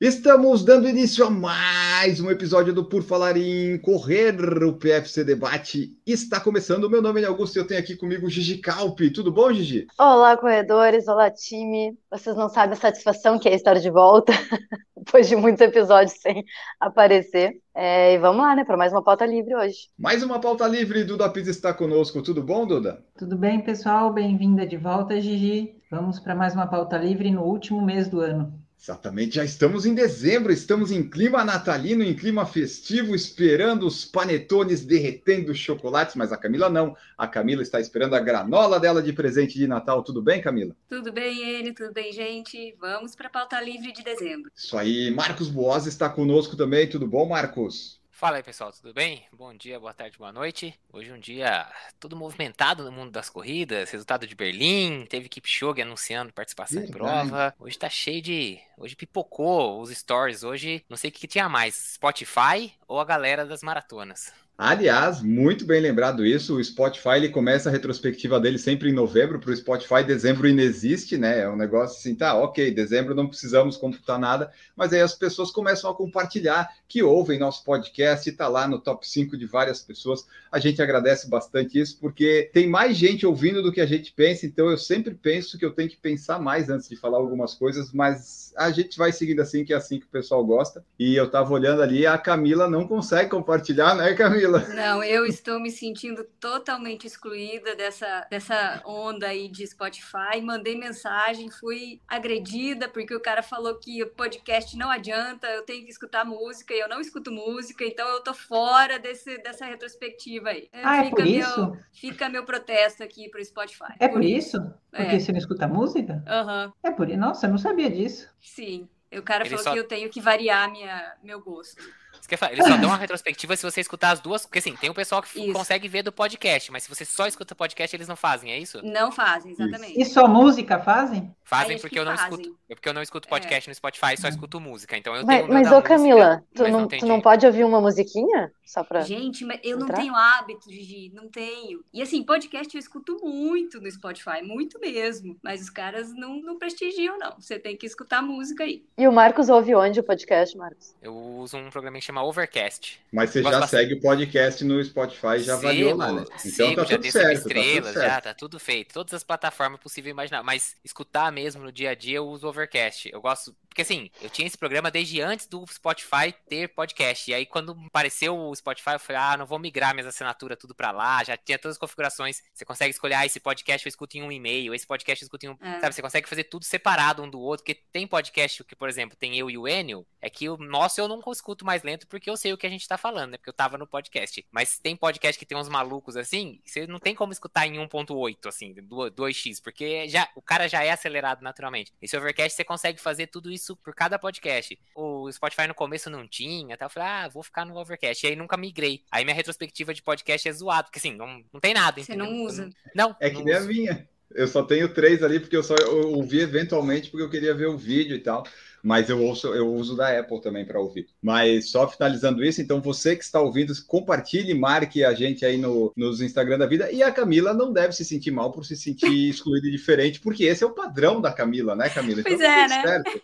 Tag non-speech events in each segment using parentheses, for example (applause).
Estamos dando início a mais um episódio do Por Falar em Correr, o PFC Debate está começando. Meu nome é Augusto e eu tenho aqui comigo o Gigi Calpe. Tudo bom, Gigi? Olá, corredores, olá, time. Vocês não sabem a satisfação que é estar de volta, (laughs) depois de muitos episódios sem aparecer. É, e vamos lá, né, para mais uma pauta livre hoje. Mais uma pauta livre, Duda Pisa está conosco. Tudo bom, Duda? Tudo bem, pessoal? Bem-vinda de volta, Gigi. Vamos para mais uma pauta livre no último mês do ano. Exatamente, já estamos em dezembro, estamos em clima natalino, em clima festivo, esperando os panetones derretendo os chocolates, mas a Camila não. A Camila está esperando a granola dela de presente de Natal. Tudo bem, Camila? Tudo bem, ele, tudo bem, gente? Vamos para a pauta livre de dezembro. Isso aí, Marcos Boas está conosco também. Tudo bom, Marcos? Fala aí pessoal, tudo bem? Bom dia, boa tarde, boa noite. Hoje é um dia todo movimentado no mundo das corridas, resultado de Berlim, teve Kipchoge anunciando participação em prova. Hoje tá cheio de. Hoje pipocou os stories. Hoje não sei o que, que tinha mais: Spotify ou a galera das maratonas. Aliás, muito bem lembrado isso. O Spotify ele começa a retrospectiva dele sempre em novembro. Para o Spotify, dezembro inexiste, né? É um negócio assim, tá, ok, dezembro não precisamos computar nada, mas aí as pessoas começam a compartilhar que ouvem nosso podcast e tá lá no top 5 de várias pessoas. A gente agradece bastante isso, porque tem mais gente ouvindo do que a gente pensa, então eu sempre penso que eu tenho que pensar mais antes de falar algumas coisas, mas a gente vai seguindo assim, que é assim que o pessoal gosta. E eu tava olhando ali, a Camila não consegue compartilhar, né, Camila? Não, eu estou me sentindo totalmente excluída dessa, dessa onda aí de Spotify. Mandei mensagem, fui agredida porque o cara falou que o podcast não adianta, eu tenho que escutar música e eu não escuto música, então eu tô fora desse, dessa retrospectiva aí. Ah, é por meu, isso? Fica meu protesto aqui pro Spotify. É por isso? Porque É. você não escuta música? Aham, É por isso. Nossa, eu não sabia disso. sim. O cara Ele falou só- que eu tenho que variar minha, meu gosto. Isso falar, Eles só dão uma retrospectiva se você escutar as duas. Porque assim, tem um pessoal que Isso. consegue ver do podcast, mas se você só escuta podcast, eles não fazem, é isso? Não fazem, exatamente. E só música fazem? Fazem porque que eu não fazem. escuto. É porque eu não escuto podcast no Spotify, só escuto música. Então eu Mas, mas ô música, Camila, tu mas não, tem tu não de- pode ouvir uma musiquinha? Só pra. Gente, mas eu não Entrar? tenho hábito, Gigi, não tenho. E assim, podcast eu escuto muito no Spotify, muito mesmo. Mas os caras não, não prestigiam, não. Você tem que escutar música aí. E o Marcos ouve onde o podcast, Marcos? Eu uso um programa que chama Overcast. Mas você já bastante. segue o podcast no Spotify, já avaliou lá, né? Então sigo, tá já tudo certo, tá tudo estrelas, já certo. tá tudo feito. Todas as plataformas possíveis e imaginar. Mas escutar mesmo no dia a dia eu uso o Overcast. Eu gosto. Porque assim, eu tinha esse programa desde antes do Spotify ter podcast. E aí, quando apareceu o Spotify, eu falei, ah, não vou migrar minhas assinaturas tudo pra lá. Já tinha todas as configurações. Você consegue escolher, ah, esse podcast eu escuto em um e-mail, esse podcast eu escuto em um. É. Sabe, você consegue fazer tudo separado um do outro. Porque tem podcast que, por exemplo, tem eu e o Enio. É que o nosso eu não escuto mais lento porque eu sei o que a gente tá falando, né? Porque eu tava no podcast. Mas tem podcast que tem uns malucos assim, você não tem como escutar em 1.8, assim, do- 2x, porque já, o cara já é acelerado naturalmente. Esse Overcast você consegue fazer tudo isso por cada podcast. O Spotify no começo não tinha, tá? Eu falei, ah, vou ficar no Overcast. E aí nunca migrei. Aí minha retrospectiva de podcast é zoado, porque assim, não, não tem nada, Você entendeu? não usa. Não, É que não nem a uso. minha. Eu só tenho três ali porque eu só ouvi eventualmente porque eu queria ver o vídeo e tal. Mas eu ouço, eu uso da Apple também para ouvir. Mas só finalizando isso, então você que está ouvindo, compartilhe, marque a gente aí no, nos Instagram da vida. E a Camila não deve se sentir mal por se sentir (laughs) excluída e diferente, porque esse é o padrão da Camila, né, Camila? Pois tá é, tudo né? certo.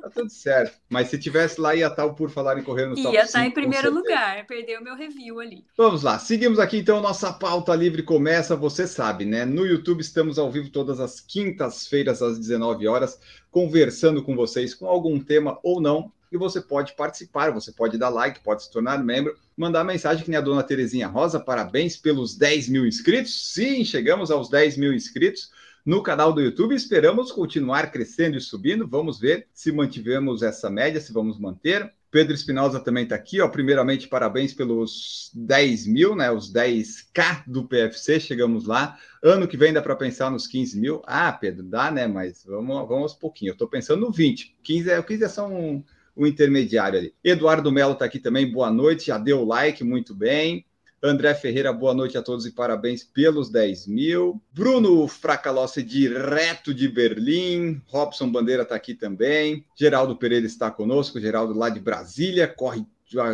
Tá tudo certo. Mas se tivesse lá, ia estar o por falar em correr no top Ia estar 5, em primeiro lugar. Perdeu meu review ali. Vamos lá, seguimos aqui então, nossa pauta livre começa, você sabe, né? No YouTube estamos ao vivo todas as quintas-feiras às 19 horas, conversando com vocês com algum tema ou não, e você pode participar, você pode dar like, pode se tornar membro, mandar mensagem que nem a dona Terezinha Rosa, parabéns pelos 10 mil inscritos. Sim, chegamos aos 10 mil inscritos no canal do YouTube. Esperamos continuar crescendo e subindo. Vamos ver se mantivemos essa média, se vamos manter. Pedro Espinosa também está aqui, ó. Primeiramente, parabéns pelos 10 mil, né? Os 10k do PFC, chegamos lá. Ano que vem dá para pensar nos 15 mil. Ah, Pedro, dá, né? Mas vamos, vamos aos pouquinhos. Eu estou pensando no 20. 15 é, 15 é só um, um intermediário ali. Eduardo Melo está aqui também, boa noite, já deu like, muito bem. André Ferreira, boa noite a todos e parabéns pelos 10 mil. Bruno Fracalossi, direto de Berlim. Robson Bandeira está aqui também. Geraldo Pereira está conosco. Geraldo lá de Brasília, corre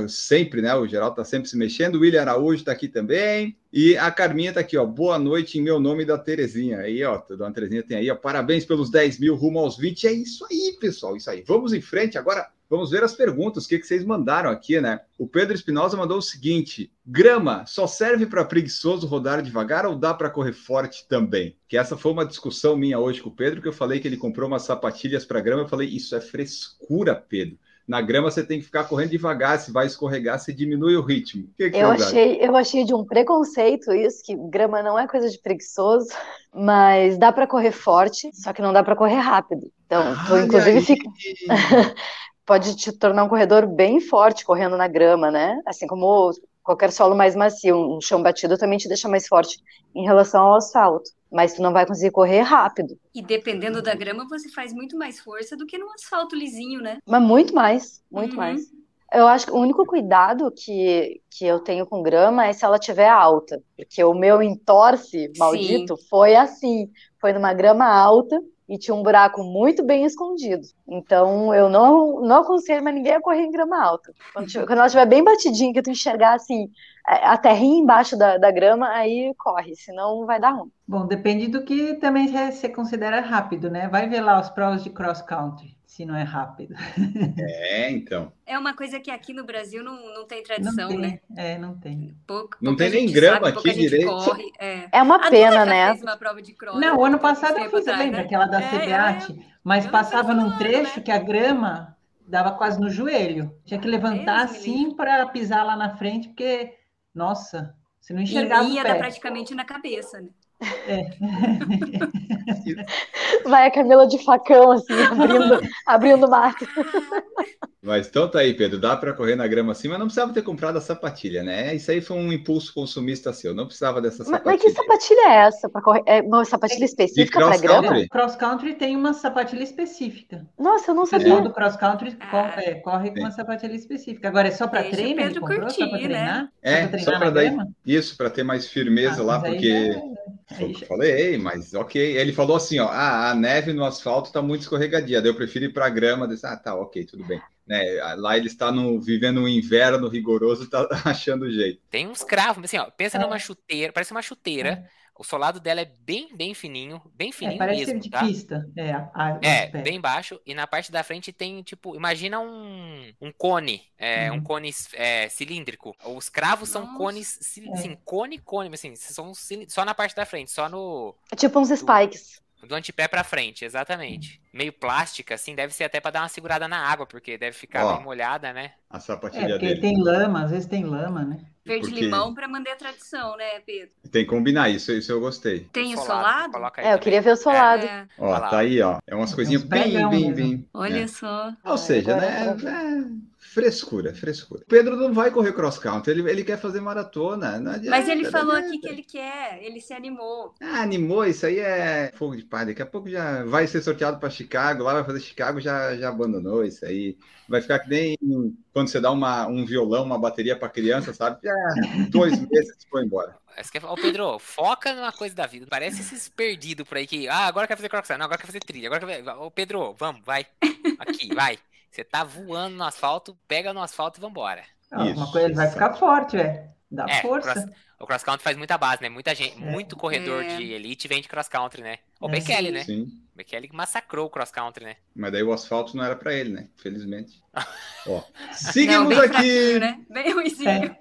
sempre, né? O Geraldo está sempre se mexendo. William Araújo está aqui também. E a Carminha está aqui, ó. Boa noite em meu nome da Terezinha. Aí, ó, Dona Terezinha tem aí, ó. Parabéns pelos 10 mil rumo aos 20. É isso aí, pessoal. Isso aí. Vamos em frente agora. Vamos ver as perguntas, o que, que vocês mandaram aqui, né? O Pedro Espinosa mandou o seguinte: grama só serve para preguiçoso rodar devagar ou dá para correr forte também? Que essa foi uma discussão minha hoje com o Pedro, que eu falei que ele comprou umas sapatilhas para grama. Eu falei, isso é frescura, Pedro. Na grama você tem que ficar correndo devagar, se vai escorregar, você diminui o ritmo. Que que eu, achei, eu achei de um preconceito isso, que grama não é coisa de preguiçoso, (laughs) mas dá para correr forte, só que não dá para correr rápido. Então, tu, inclusive, fica. (laughs) pode te tornar um corredor bem forte correndo na grama, né? Assim como qualquer solo mais macio, um chão batido também te deixa mais forte em relação ao asfalto, mas tu não vai conseguir correr rápido. E dependendo da grama, você faz muito mais força do que no asfalto lisinho, né? Mas muito mais, muito uhum. mais. Eu acho que o único cuidado que, que eu tenho com grama é se ela tiver alta, porque o meu entorce maldito Sim. foi assim, foi numa grama alta, e tinha um buraco muito bem escondido. Então eu não, não aconselho mais ninguém a correr em grama alta. Quando, quando ela estiver bem batidinha, que tu enxergar assim, a terrinha embaixo da, da grama, aí corre, senão vai dar ruim. Bom, depende do que também você considera rápido, né? Vai ver lá os provas de cross country se não é rápido. É, então. É uma coisa que aqui no Brasil não, não tem tradição, não tem, né? É, não tem. Pouco, não tem nem grama sabe, aqui direito. Corre, é. é. uma a pena, né? Fez uma prova de cross, não, o ano passado eu fiz, lembra? Né? Aquela da é, CBAT, é, mas passava num trecho né? que a grama dava quase no joelho. Tinha que levantar assim para pisar lá na frente, porque, nossa, você não enxergava e ia dar praticamente na cabeça, né? É. (laughs) Vai a Camila de facão, assim, abrindo, abrindo mato. Mas então tá aí, Pedro. Dá para correr na grama assim, mas não precisava ter comprado a sapatilha, né? Isso aí foi um impulso consumista seu. Não precisava dessa sapatilha. Mas, mas que sapatilha é essa? Para correr? É uma sapatilha específica para grama? Cross country tem uma sapatilha específica. Nossa, eu não sabia. O do cross country ah, é, corre com uma sapatilha específica. Agora é só para treino? Comprou curtir, só para treinar? Né? É, só para daí. Isso, para ter mais firmeza ah, lá, porque. Foi o que eu falei, mas ok. Ele falou assim: ó, ah, a neve no asfalto tá muito escorregadia, daí eu prefiro ir para grama. Disse, ah, tá, ok, tudo bem. Né, lá ele está no, vivendo um inverno rigoroso, está (laughs) achando jeito. Tem uns cravos, assim, ó, pensa é. numa chuteira, parece uma chuteira. É. O solado dela é bem, bem fininho, bem é, fininho é, parece mesmo, de tá? pista. É, a, é bem baixo. E na parte da frente tem, tipo, imagina um, um cone, é, uhum. um cone é, cilíndrico. Os cravos Nossa. são cones, assim, é. cone, cone, assim, são só na parte da frente, só no... É tipo uns spikes. Do antepé para frente, exatamente. Meio plástica, assim, deve ser até para dar uma segurada na água, porque deve ficar Ó, bem molhada, né? A sapatilha é, porque dele. tem lama, às vezes tem lama, né? Verde porque... limão para manter a tradição, né, Pedro? Tem que combinar isso, isso eu gostei. Tem o solado? solado? é, eu queria ver o solado. É. Ó, tá aí, ó. É umas coisinhas bem, bem, bem. Olha é. só. Ou seja, né? É Frescura, frescura. Pedro não vai correr cross country, ele, ele quer fazer maratona. Adianta, Mas ele falou aqui que ele quer, ele se animou. Ah, animou, isso aí é fogo de palha. Daqui a pouco já vai ser sorteado para Chicago, lá vai fazer Chicago, já, já abandonou isso aí. Vai ficar que nem quando você dá uma, um violão, uma bateria para criança, sabe? Já dois (laughs) meses foi embora. Ô, Pedro, foca numa coisa da vida. Parece esses perdidos por aí que, ah, agora quer fazer cross country, não, agora quer fazer trilha. Agora quer... Ô, Pedro, vamos, vai. Aqui, vai. Você tá voando no asfalto, pega no asfalto e vambora. Não, uma coisa, ele vai ficar forte, é. Dá é, força. Cross, o cross country faz muita base, né? Muita gente, é. muito corredor é. de elite vem de cross country, né? O é. Bekele, né? Sim. O Bekele massacrou o cross country, né? Mas daí o asfalto não era para ele, né? Felizmente. (laughs) Ó, seguimos não, aqui. Né? Bem ruimzinho. É.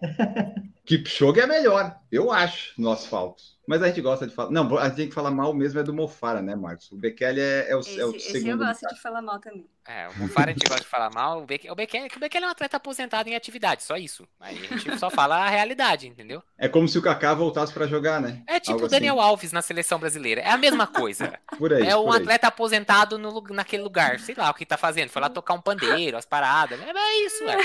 Kipchoge é melhor, eu acho, no asfalto. Mas a gente gosta de falar. Não, a gente tem que falar mal mesmo é do Mofara, né, Marcos? O Bekele é, é, o, esse, é o segundo. Esse eu gosto de falar mal também. É, o Mofara a gente gosta de falar mal. O Bekele, o Bekele, o Bekele é um atleta aposentado em atividade, só isso. Aí a gente só fala a realidade, entendeu? É como se o Kaká voltasse para jogar, né? É tipo o Daniel assim. Alves na seleção brasileira. É a mesma coisa. (laughs) por aí, é um atleta aposentado no, naquele lugar. Sei lá o que tá fazendo. Foi lá tocar um pandeiro, as paradas. É, é isso, é.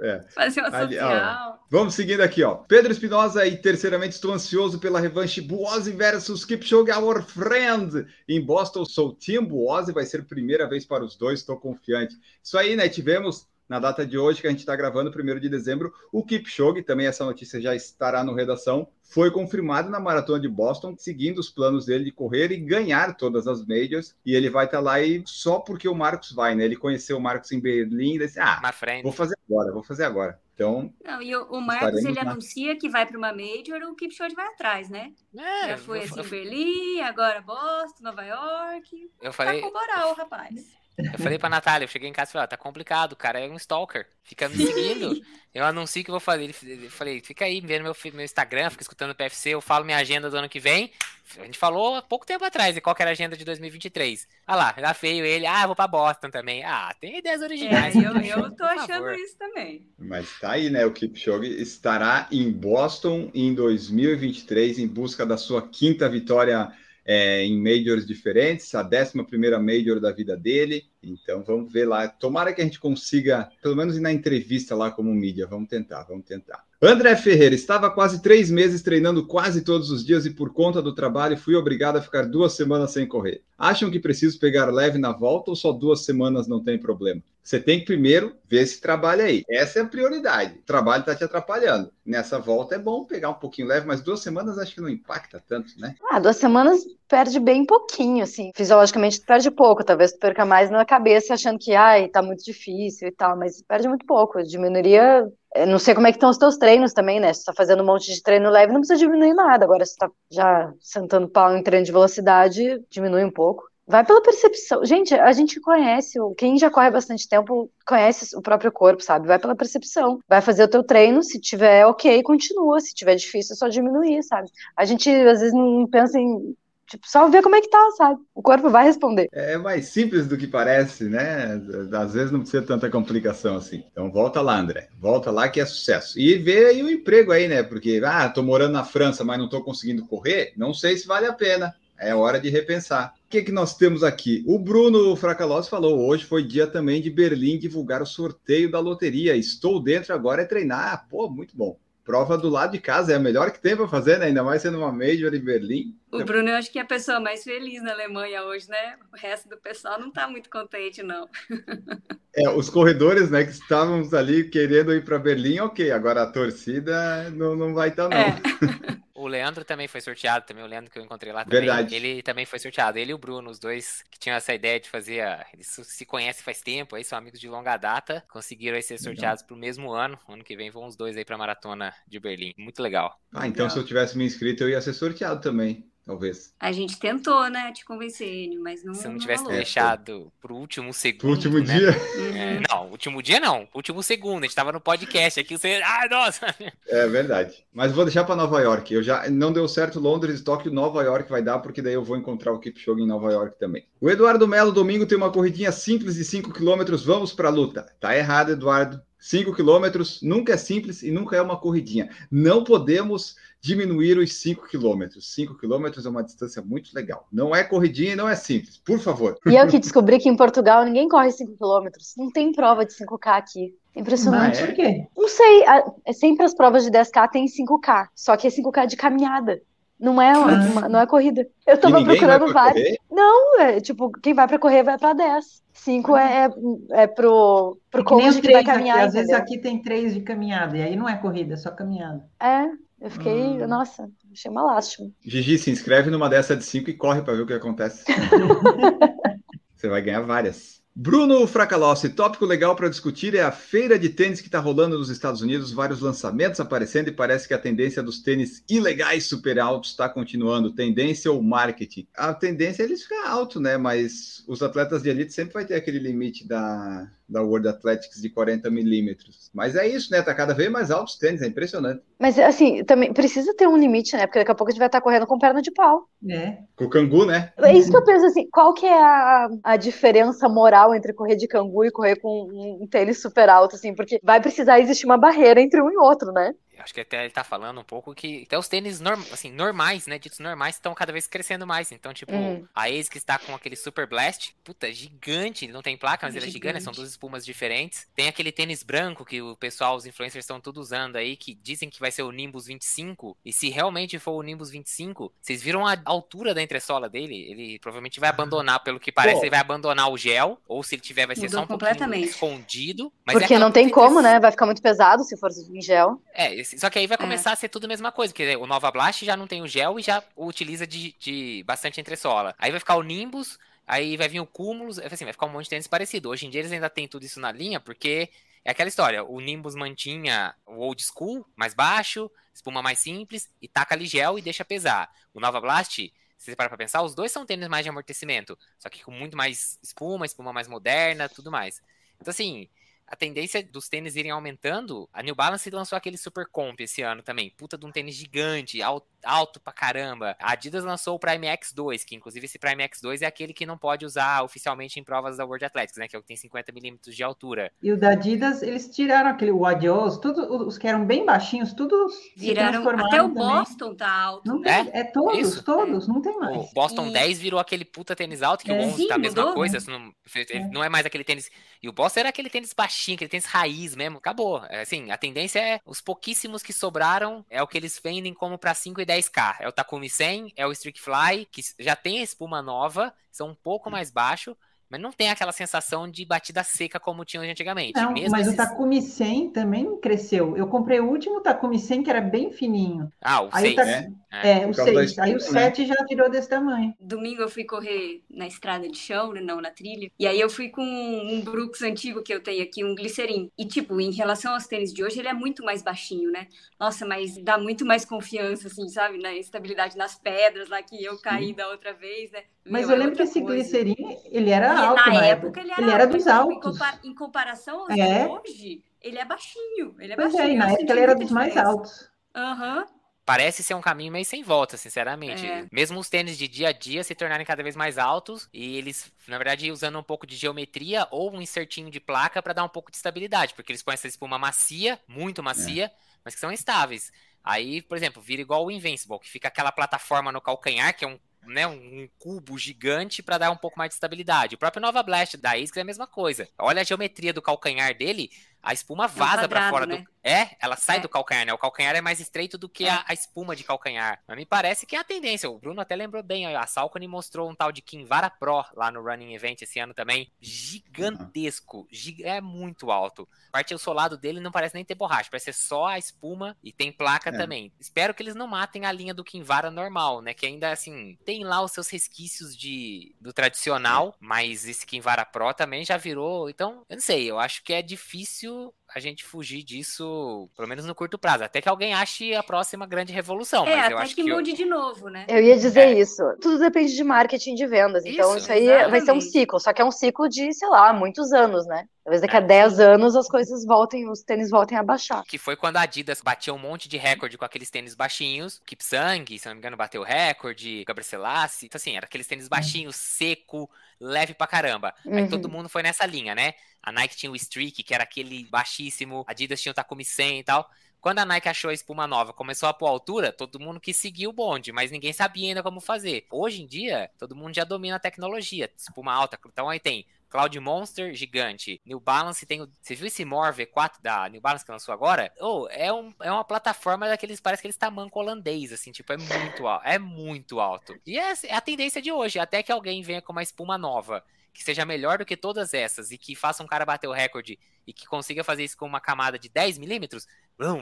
É. Fazer uma Ali, social. Ó, vamos seguindo aqui, ó. Pedro Espinosa e terceiramente estou ansioso pela revanche Buozzi versus Kipchoge, our friend. Em Boston, sou Team Buozzi, vai ser a primeira vez para os dois, estou confiante. Isso aí, né? Tivemos na data de hoje, que a gente está gravando, 1 de dezembro, o Kipchoge, também essa notícia já estará no redação, foi confirmado na maratona de Boston, seguindo os planos dele de correr e ganhar todas as majors. E ele vai estar tá lá e só porque o Marcos vai, né? Ele conheceu o Marcos em Berlim e disse: Ah, vou fazer agora, vou fazer agora. Então. Não, e o, o Marcos ele na... anuncia que vai para uma major, o Kipchoge vai atrás, né? É, Já foi assim, eu... Berlim, agora Boston, Nova York. Eu falei. Tá com moral, rapaz. Eu falei pra Natália, eu cheguei em casa e falei, ó, tá complicado, o cara é um stalker, fica me seguindo. Eu anuncio que eu vou fazer. Ele, eu falei, fica aí vendo meu, meu Instagram, fica escutando o PFC, eu falo minha agenda do ano que vem. A gente falou há pouco tempo atrás, e qual era a agenda de 2023. Ah lá, já feio ele, ah, vou pra Boston também. Ah, tem ideias originais. É, eu, eu tô achando isso também. Mas tá aí, né? O Kipchoge estará em Boston em 2023 em busca da sua quinta vitória é, em majors diferentes, a 11 major da vida dele. Então vamos ver lá. Tomara que a gente consiga, pelo menos na entrevista lá como mídia. Vamos tentar, vamos tentar. André Ferreira, estava quase três meses treinando quase todos os dias e por conta do trabalho fui obrigado a ficar duas semanas sem correr. Acham que preciso pegar leve na volta ou só duas semanas não tem problema? Você tem que primeiro ver esse trabalho aí. Essa é a prioridade. O trabalho está te atrapalhando. Nessa volta é bom pegar um pouquinho leve, mas duas semanas acho que não impacta tanto, né? Ah, duas semanas perde bem pouquinho, assim. Fisiologicamente perde pouco. Talvez tu perca mais na cabeça achando que, ai, tá muito difícil e tal, mas perde muito pouco. Diminuiria eu não sei como é que estão os teus treinos também, né? Se tá fazendo um monte de treino leve, não precisa diminuir nada. Agora, se tá já sentando pau em treino de velocidade, diminui um pouco. Vai pela percepção. Gente, a gente conhece, quem já corre bastante tempo conhece o próprio corpo, sabe? Vai pela percepção. Vai fazer o teu treino, se tiver ok, continua. Se tiver difícil, é só diminuir, sabe? A gente às vezes não pensa em Tipo, só ver como é que tá, sabe? O corpo vai responder. É mais simples do que parece, né? Às vezes não precisa tanta complicação assim. Então volta lá, André. Volta lá que é sucesso. E vê aí o emprego aí, né? Porque, ah, tô morando na França, mas não tô conseguindo correr. Não sei se vale a pena. É hora de repensar. O que, que nós temos aqui? O Bruno Fracalós falou: hoje foi dia também de Berlim divulgar o sorteio da loteria. Estou dentro agora é treinar. Ah, pô, muito bom prova do lado de casa é a melhor que tem para fazer, né? Ainda mais sendo uma Major em Berlim. O Bruno, eu acho que é a pessoa mais feliz na Alemanha hoje, né? O resto do pessoal não está muito contente, não. (laughs) É, os corredores, né, que estávamos ali querendo ir para Berlim, ok. Agora a torcida não, não vai estar, tá, não. É. (laughs) O Leandro também foi sorteado, também o Leandro que eu encontrei lá também. Verdade. Ele também foi sorteado. Ele e o Bruno, os dois que tinham essa ideia de fazer. A... Eles se conhecem faz tempo, aí são amigos de longa data. Conseguiram aí ser sorteados para o mesmo ano. Ano que vem vão os dois aí para a maratona de Berlim. Muito legal. Ah, então legal. se eu tivesse me inscrito, eu ia ser sorteado também talvez. A gente tentou, né, te convencer, Enio, mas não. Se não tivesse rolou. deixado pro último segundo. Pro último né? dia? É, não, último dia não. Último segundo. A gente tava no podcast aqui, você. Ai, nossa! É verdade. Mas vou deixar para Nova York. Eu já não deu certo Londres, Tóquio, Nova York vai dar, porque daí eu vou encontrar o Kipchoge em Nova York também. O Eduardo Melo, domingo, tem uma corridinha simples de 5 km. Vamos para a luta. Tá errado, Eduardo. 5 quilômetros nunca é simples e nunca é uma corridinha. Não podemos diminuir os 5 quilômetros. 5 quilômetros é uma distância muito legal. Não é corridinha e não é simples, por favor. E eu que descobri que em Portugal ninguém corre 5 quilômetros. Não tem prova de 5K aqui. Impressionante. Mas por quê? Não sei. É sempre as provas de 10K tem 5K. Só que é 5K de caminhada. Não é, uma, não é corrida. Eu tava procurando vários. Não, é tipo, quem vai para correr vai para 10. 5 é, é, é pro, pro coach que vai caminhar. Aqui, às vezes aqui tem três de caminhada, e aí não é corrida, é só caminhada. É, eu fiquei, hum. nossa, achei uma lástima. Gigi, se inscreve numa dessa de 5 e corre para ver o que acontece. (laughs) Você vai ganhar várias. Bruno Fracalossi, tópico legal para discutir é a feira de tênis que está rolando nos Estados Unidos, vários lançamentos aparecendo e parece que a tendência dos tênis ilegais super altos está continuando. Tendência ou marketing? A tendência é eles ficar alto, né? Mas os atletas de elite sempre vai ter aquele limite da, da World Athletics de 40 milímetros. Mas é isso, né? Tá cada vez mais alto os tênis, é impressionante. Mas assim, também precisa ter um limite, né? Porque daqui a pouco a gente vai estar correndo com perna de pau. É. Com o cangu, né? É isso que eu penso assim, qual que é a, a diferença moral entre correr de cangu e correr com um tênis super alto, assim? Porque vai precisar existir uma barreira entre um e outro, né? Acho que até ele tá falando um pouco que até os tênis norm, assim, normais, né, ditos normais, estão cada vez crescendo mais. Então, tipo, Uhum. a Ace que está com aquele Super Blast, puta, gigante, ele não tem placa, mas ele é Gigante. são duas espumas diferentes. Tem aquele tênis branco que o pessoal, os influencers estão tudo usando aí, que dizem que vai ser o Nimbus 25, e se realmente for o Nimbus 25, vocês viram a altura da entressola dele? Ele provavelmente vai abandonar, pelo que parece, Pô. ele vai abandonar o gel, ou se ele tiver, vai ser Mudou só um pouquinho completamente. escondido. É Porque aquela não tem como, né? Vai ficar muito pesado se for em gel. É, esse- só que aí vai começar a ser tudo a mesma coisa, porque o Nova Blast já não tem o gel e já utiliza de, de bastante entressola. Aí vai ficar o Nimbus, aí vai vir o Cúmulos, assim, vai ficar um monte de tênis parecido. Hoje em dia eles ainda têm tudo isso na linha, porque é aquela história, o Nimbus mantinha o old school, mais baixo, espuma mais simples, e taca ali gel e deixa pesar. O Nova Blast, se você parar pra pensar, os dois são tênis mais de amortecimento, só que com muito mais espuma, espuma mais moderna, tudo mais. Então, assim, a tendência dos tênis irem aumentando, a New Balance lançou aquele Super Comp esse ano também. Puta de um tênis gigante, alto, alto pra caramba. A Adidas lançou o Prime X2, que inclusive esse Prime X2 é aquele que não pode usar oficialmente em provas da World Athletics, né? Que é o que tem 50 milímetros de altura. E o da Adidas, eles tiraram aquele o Adios, todos os que eram bem baixinhos, tudo se Viraram. Até o também. Boston tá alto. Não né? tem, é, todos, Isso. todos, não tem mais. O Boston E- 10 virou aquele puta tênis alto, que É. o 11 Sim, tá a mesma mudou, coisa. né? Não, ele não é mais aquele tênis. E o Boston era aquele tênis baixinho, aquele tênis raiz mesmo. Acabou. É, assim, a tendência é os pouquíssimos que sobraram é o que eles vendem como pra 5 e 10k. É o Takumi 100, é o Streak Fly, que já tem a espuma nova, são um pouco mais baixo. Mas não tem aquela sensação de batida seca como tinha antigamente. Não, Mesmo mas o esses- Takumi 100 também cresceu. Eu comprei o último Takumi 100, que era bem fininho. Ah, o Aí 6. tá- né? É, Por o causa da 6. Aí o espuma, né? 7 já virou desse tamanho. Domingo eu fui correr na estrada de chão, né, não na trilha. E aí eu fui com um Brooks antigo que eu tenho aqui, um glicerin. E tipo, em relação aos tênis de hoje, ele é muito mais baixinho, né? Nossa, mas dá muito mais confiança, assim, sabe? Na estabilidade nas pedras lá que eu caí da outra vez, né? Mas Meu, eu é lembro que esse coisa. glicerin, ele era E alto na na época ele era, Ele era alto, dos mas, tipo, Em, altos. compa- em comparação aos É. de hoje, ele é baixinho. Ele é Pois baixinho. é, na eu época ele era dos mais altos. Aham. Parece ser um caminho meio sem volta, sinceramente. É. Mesmo os tênis de dia a dia se tornarem cada vez mais altos e eles, na verdade, usando um pouco de geometria ou um insertinho de placa para dar um pouco de estabilidade, porque eles põem essa espuma macia, muito macia, mas que são estáveis. Aí, por exemplo, vira igual o Invincible, que fica aquela plataforma no calcanhar, que é um, né, um cubo gigante para dar um pouco mais de estabilidade. O próprio Nova Blast da ASICS é a mesma coisa. Olha a geometria do calcanhar dele, a espuma vaza para quadrado, fora né? do. É, ela sai É. do calcanhar, né? O calcanhar é mais estreito do que a, a espuma de calcanhar. Mas me parece que é a tendência. O Bruno até lembrou bem. A Salcone mostrou um tal de Kinvara Pro lá no Running Event esse ano também. Gigantesco. Gi- É muito alto. A parte do solado dele não parece nem ter borracha. Parece ser só a espuma e tem placa É. também. Espero que eles não matem a linha do Kinvara normal, né? Que ainda, assim, tem lá os seus resquícios de do tradicional. Mas esse Kinvara Pro também já virou. Então, eu não sei. Eu acho que é difícil you a gente fugir disso, pelo menos no curto prazo. Até que alguém ache a próxima grande revolução. É, mas eu até acho que que. eu- mude de novo, né? Eu ia dizer É. isso. Tudo depende de marketing de vendas. Então, Isso, isso, aí vai ser um exatamente. ciclo. Só que é um ciclo de, sei lá, muitos anos, né? Talvez daqui a É, 10 anos as coisas voltem, os tênis voltem a baixar. Que foi quando a Adidas batia um monte de recorde com aqueles tênis baixinhos. Kipsang, se não me engano, bateu recorde. Gabriel Selassie. Então, assim, era aqueles tênis baixinhos, seco, leve pra caramba. Aí Uhum. todo mundo foi nessa linha, né? A Nike tinha o Streak, que era aquele baixíssimo. A Adidas tinha o Takumi 100 e tal. Quando a Nike achou a espuma nova, começou a pôr altura, todo mundo quis seguir o bonde, mas ninguém sabia ainda como fazer. Hoje em dia, todo mundo já domina a tecnologia. Espuma alta. Então aí tem Cloud Monster gigante. New Balance tem o. Você viu esse More V4 da New Balance que lançou agora? Oh, é, um, é uma plataforma daqueles. Parece aqueles tamanco holandês, assim, tipo, é muito alto. É muito alto. E é, é a tendência de hoje. Até que alguém venha com uma espuma nova. Que seja melhor do que todas essas e que faça um cara bater o recorde e que consiga fazer isso com uma camada de 10 milímetros,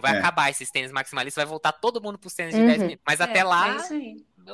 vai É. acabar esses tênis maximalistas, vai voltar todo mundo pros tênis de Uhum. 10 milímetros. Mas até É, lá,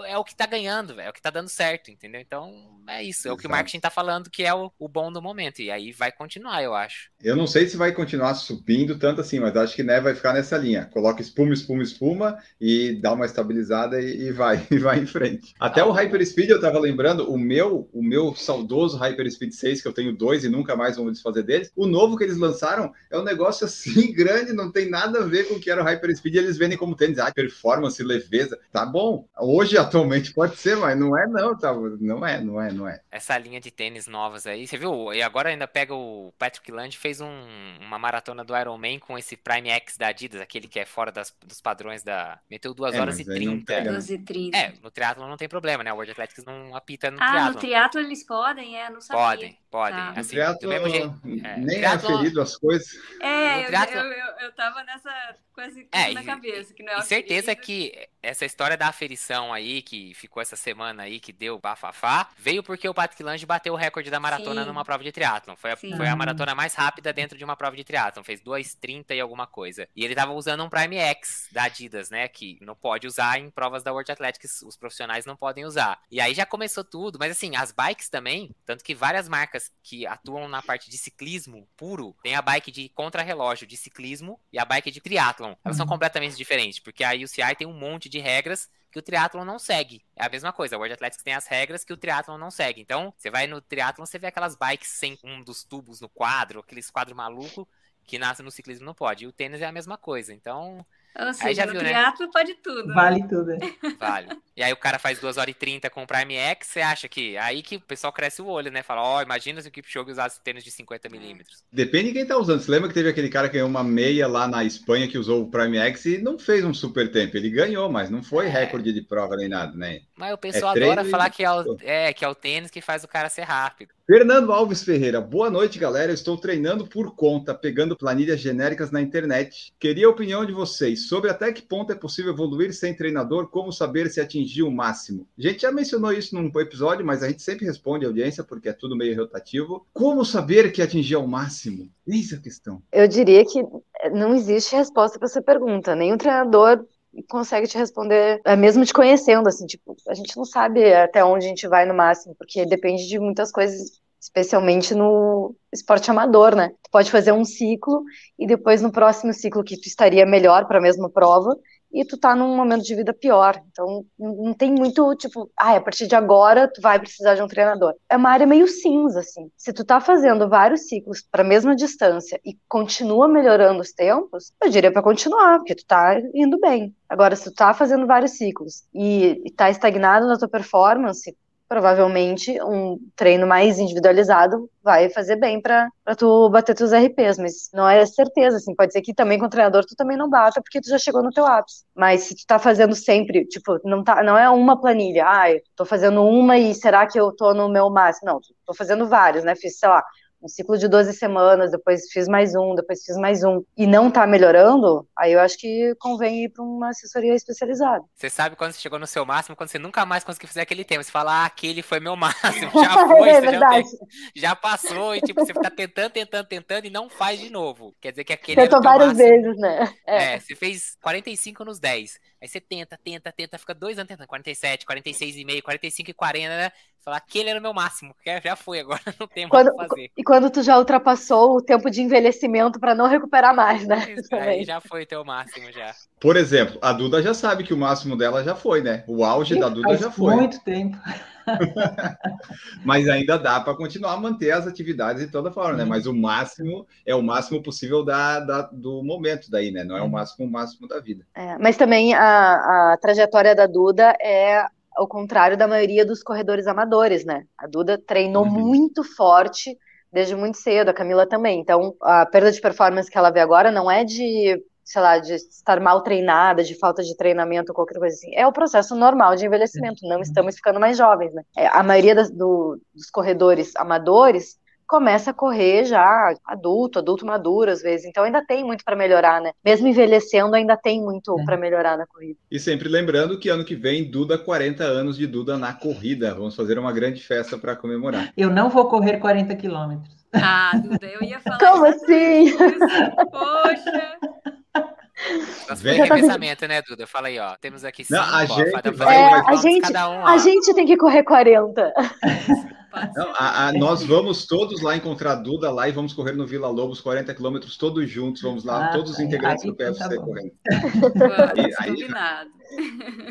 É o que tá ganhando, velho. É o que tá dando certo, entendeu? Então, é isso. É o que o Exato. marketing tá falando que é o, o bom do momento. E aí vai continuar, eu acho. Eu não sei se vai continuar subindo tanto assim, mas acho que né, vai ficar nessa linha. Coloca espuma, espuma, espuma e dá uma estabilizada e, e vai, (laughs) e vai em frente. Até o Hyperspeed, eu tava lembrando, o meu, o meu saudoso Hyperspeed 6, que eu tenho dois e nunca mais vou desfazer deles. O novo que eles lançaram é um negócio assim (laughs) grande, não tem nada a ver com o que era o Hyperspeed. Eles vendem como tênis, ah, performance, leveza. Tá bom. Hoje Hoje, atualmente, pode ser, mas não é, não, tá? Não é, não é, não é. Essa linha de tênis novas aí, você viu? E agora ainda pega o Patrick Land, fez um, uma maratona do Ironman com esse Prime X da Adidas, aquele que é fora das, dos padrões da. Meteu 2 É, horas e mas aí não 30. pega, né? 12 e 30. É, no triatlo não tem problema, né? O World Athletics não apita no ah, triatlo. no triatlo eles podem, é, não sabia. Podem, podem. Tá. No Assim, triatlo, do mesmo jeito. é, nem triatlo- é aferido as coisas. É, eu, triatlo- eu, eu, eu tava nessa coisa É, na e- cabeça, que não é E certeza que essa história da aferição aí, que ficou essa semana aí, que deu bafafá, veio porque o Patrick Lange bateu o recorde da maratona Sim. numa prova de triatlon. Foi a, Sim. foi a maratona mais rápida dentro de uma prova de triatlon. Fez 2,30 e alguma coisa. E ele tava usando um Prime X da Adidas, né? Que não pode usar em provas da World Athletics, os profissionais não podem usar. E aí já começou tudo, mas assim, as bikes também, tanto que várias marcas que atuam na parte de ciclismo puro, tem a bike de contrarrelógio de ciclismo e a bike de triatlon. Elas são Uhum. completamente diferentes, porque a UCI tem um monte de regras que o triatlon não segue. É a mesma coisa, a World Athletics tem as regras que o triatlon não segue. Então, você vai no triatlon, você vê aquelas bikes sem um dos tubos no quadro, aqueles quadro maluco que nasce no ciclismo não pode. E o tênis é a mesma coisa. Então, Ou seja, já no viu, né? triatlo pode tudo. né? Vale tudo. é. vale. e aí o cara faz 2 horas e 30 com o Prime X, você acha que aí que o pessoal cresce o olho, né? Fala, ó, imagina se o Kipchoge usasse tênis de 50 milímetros. Depende de quem tá usando. Você lembra que teve aquele cara que ganhou uma meia lá na Espanha que usou o Prime X e não fez um super tempo. Ele ganhou, mas não foi É. recorde de prova nem nada, né? Mas o pessoal treino adora e- falar que é, o, é, que é o tênis que faz o cara ser rápido. Fernando Alves Ferreira, boa noite, galera. Eu estou treinando por conta, pegando planilhas genéricas na internet. Queria a opinião de vocês sobre até que ponto é possível evoluir sem treinador, como saber se atingiu o máximo. A gente já mencionou isso num episódio, mas a gente sempre responde a audiência porque é tudo meio rotativo. Como saber que atingiu o máximo? Eis a questão. Eu diria que não existe resposta para essa pergunta. Nenhum treinador consegue te responder, é mesmo te conhecendo, assim, tipo, a gente não sabe até onde a gente vai no máximo, porque depende de muitas coisas, especialmente no esporte amador, né? Tu pode fazer um ciclo e depois no próximo ciclo que tu estaria melhor para a mesma prova e tu tá num momento de vida pior. Então, não tem muito, tipo, ah, a partir de agora tu vai precisar de um treinador. É uma área meio cinza, assim. Se tu tá fazendo vários ciclos para a mesma distância e continua melhorando os tempos, eu diria para continuar, porque tu tá indo bem. Agora, se tu tá fazendo vários ciclos e, e tá estagnado na tua performance, provavelmente um treino mais individualizado vai fazer bem para tu bater teus RPs, mas não é certeza, assim, pode ser que também com o treinador tu também não bata porque tu já chegou no teu ápice. Mas se tu tá fazendo sempre, tipo, não tá, não é uma planilha, ah, eu tô fazendo uma e será que eu tô no meu máximo? Não, tô fazendo vários, né? Fiz, sei lá, um ciclo de 12 semanas, depois fiz mais um, depois fiz mais um, e não tá melhorando, aí eu acho que convém ir para uma assessoria especializada. Você sabe quando você chegou no seu máximo, quando você nunca mais conseguiu fazer aquele tempo. Você fala, ah, aquele foi meu (laughs) máximo. Já (laughs) foi, é você já, verdade. tem- já passou, e tipo, você fica tentando, tentando, tentando e não faz de novo. Quer dizer que aquele Tentou teu várias máximo. vezes, né? É. É, você fez 45 nos 10. Aí você tenta, tenta, tenta, fica dois anos tentando. 47, 46,5, 45 e 40, né? Fala, aquele era o meu máximo. que Já foi, agora (laughs) não tem mais Quando, o que fazer. e quando tu já ultrapassou o tempo de envelhecimento para não recuperar mais, né? Isso, Também. Aí já foi teu máximo já. Por exemplo, a Duda já sabe que o máximo dela já foi, né? O auge da Duda Faz já foi. muito tempo. (laughs) Mas ainda dá para continuar a manter as atividades de toda forma, né? Sim. Mas o máximo é o máximo possível da, da- do momento daí, né? Não é o máximo o máximo da vida. É, mas também a, a trajetória da Duda é ao contrário da maioria dos corredores amadores, né? A Duda treinou Uhum. muito forte desde muito cedo, a Camila também. Então, a perda de performance que ela vê agora não é de, sei lá, de estar mal treinada, de falta de treinamento, qualquer coisa assim. É o processo normal de envelhecimento. Não estamos ficando mais jovens, né? É, a maioria das- do- dos corredores amadores começa a correr já adulto, adulto maduro às vezes. Então ainda tem muito para melhorar, né? Mesmo envelhecendo, ainda tem muito É. para melhorar na corrida. E sempre lembrando que ano que vem, Duda, 40 anos de Duda na corrida. Vamos fazer uma grande festa para comemorar. Eu não vou correr 40 quilômetros. Ah, Duda, eu ia falar Como assim? isso. Poxa. Nosso Vem. primeiro pensamento, né, Duda? Fala aí, ó. Temos aqui cinco, Não, a ó, gente É, a gente- cada um, ó. A gente tem que correr 40. Pode Não, a- a- nós vamos todos lá encontrar a Duda lá e vamos correr no Vila Lobos 40 quilômetros todos juntos. Vamos lá, Ah, todos os aí- integrantes aí do PFC tá correndo. Vamos, aí- aí- combinado.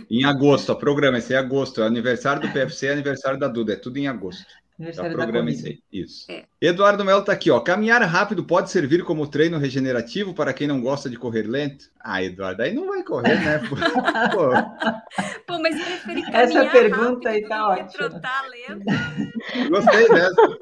Em agosto, o programa esse é agosto. É aniversário do PFC, é aniversário da Duda. É tudo em agosto. Já programa isso aí. Isso. É. Eduardo Melo está aqui, ó. Caminhar rápido pode servir como treino regenerativo para quem não gosta de correr lento? Ah, Eduardo, aí não vai correr, né? Pô, (laughs) Pô mas preferi caminhar Essa pergunta aí tá ótima. trotar lento. Gostei dessa.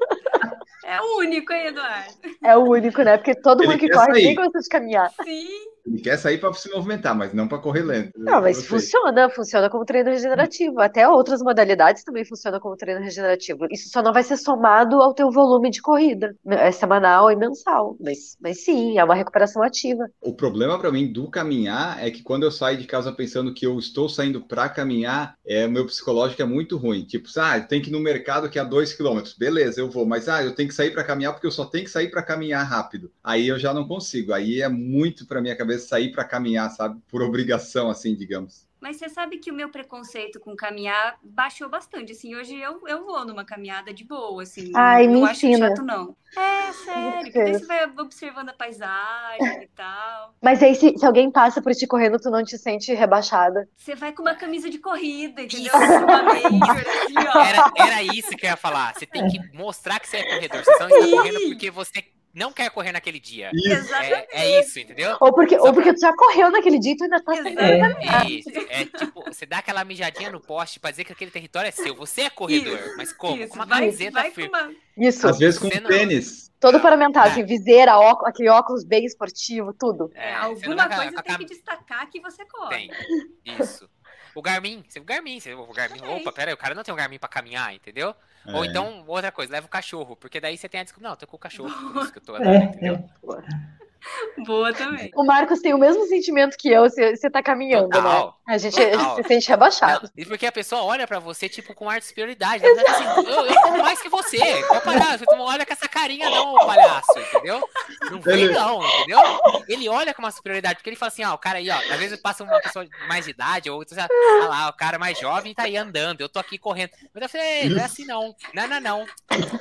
É o único, hein, Eduardo? É o único, né? Porque todo Ele mundo que corre sair. nem gosta de caminhar. Sim. Ele quer sair para se movimentar, mas não para correr lento. Não, mas funciona, funciona como treino regenerativo. Até outras modalidades também funcionam como treino regenerativo. Isso só não vai ser somado ao teu volume de corrida, é semanal e mensal. Mas, mas sim, é uma recuperação ativa. O problema para mim do caminhar é que quando eu saio de casa pensando que eu estou saindo para caminhar, é meu psicológico é muito ruim. Tipo, ah, tem que ir no mercado que é a dois quilômetros. Beleza, eu vou, mas ah, eu tenho que sair para caminhar porque eu só tenho que sair para caminhar rápido. Aí eu já não consigo. Aí é muito para minha cabeça vezes sair para caminhar, sabe? Por obrigação, assim, digamos. Mas você sabe que o meu preconceito com caminhar baixou bastante, assim, hoje eu, eu vou numa caminhada de boa, assim, Ai, não, acho chato, não. É, sério, porque você vai observando a paisagem e tal. Mas aí, se, se, alguém passa por ti correndo, tu não te sente rebaixada? Você vai com uma camisa de corrida, entendeu? uma major, (laughs) assim, ó. Era, era isso que eu ia falar, você tem que mostrar que você é corredor, você só está correndo porque você não quer correr naquele dia. Isso. É, é, isso, entendeu? Ou porque, ou porque tu já correu naquele dia e tu ainda tá sem é. é isso. É tipo, você dá aquela mijadinha no poste pra dizer que aquele território é seu. Você é corredor, isso. mas como? Isso. Com uma camiseta firme. Uma... Isso. Às vezes com você tênis. Não... Todo paramentado, é. assim, viseira, óculos, aquele óculos bem esportivo, tudo. É, alguma coisa tem que destacar que você corre. Tem. Isso. O Garmin, você o Garmin, você o Garmin, opa, pera aí, o cara não tem um Garmin pra caminhar, entendeu? É. Ou então, outra coisa, leva o cachorro, porque daí você tem a desculpa, não, eu tô com o cachorro, por isso que eu tô andando, é, entendeu? Boa também. O Marcos tem o mesmo sentimento que eu, você, você tá caminhando, né? Total, né? A gente, a gente se sente rebaixado. e porque a pessoa olha pra você, tipo, com ar de superioridade. Né? Assim, eu, eu como mais que você. Qual palhaço? Não olha com essa carinha, não, palhaço, entendeu? Não vem, não, entendeu? Ele olha com uma superioridade, porque ele fala assim, ó, o cara aí, ó, às vezes passa uma pessoa mais de idade, ou outro, ah lá, o cara mais jovem tá aí andando, eu tô aqui correndo. Mas eu falei, não é assim não. Não, não, não.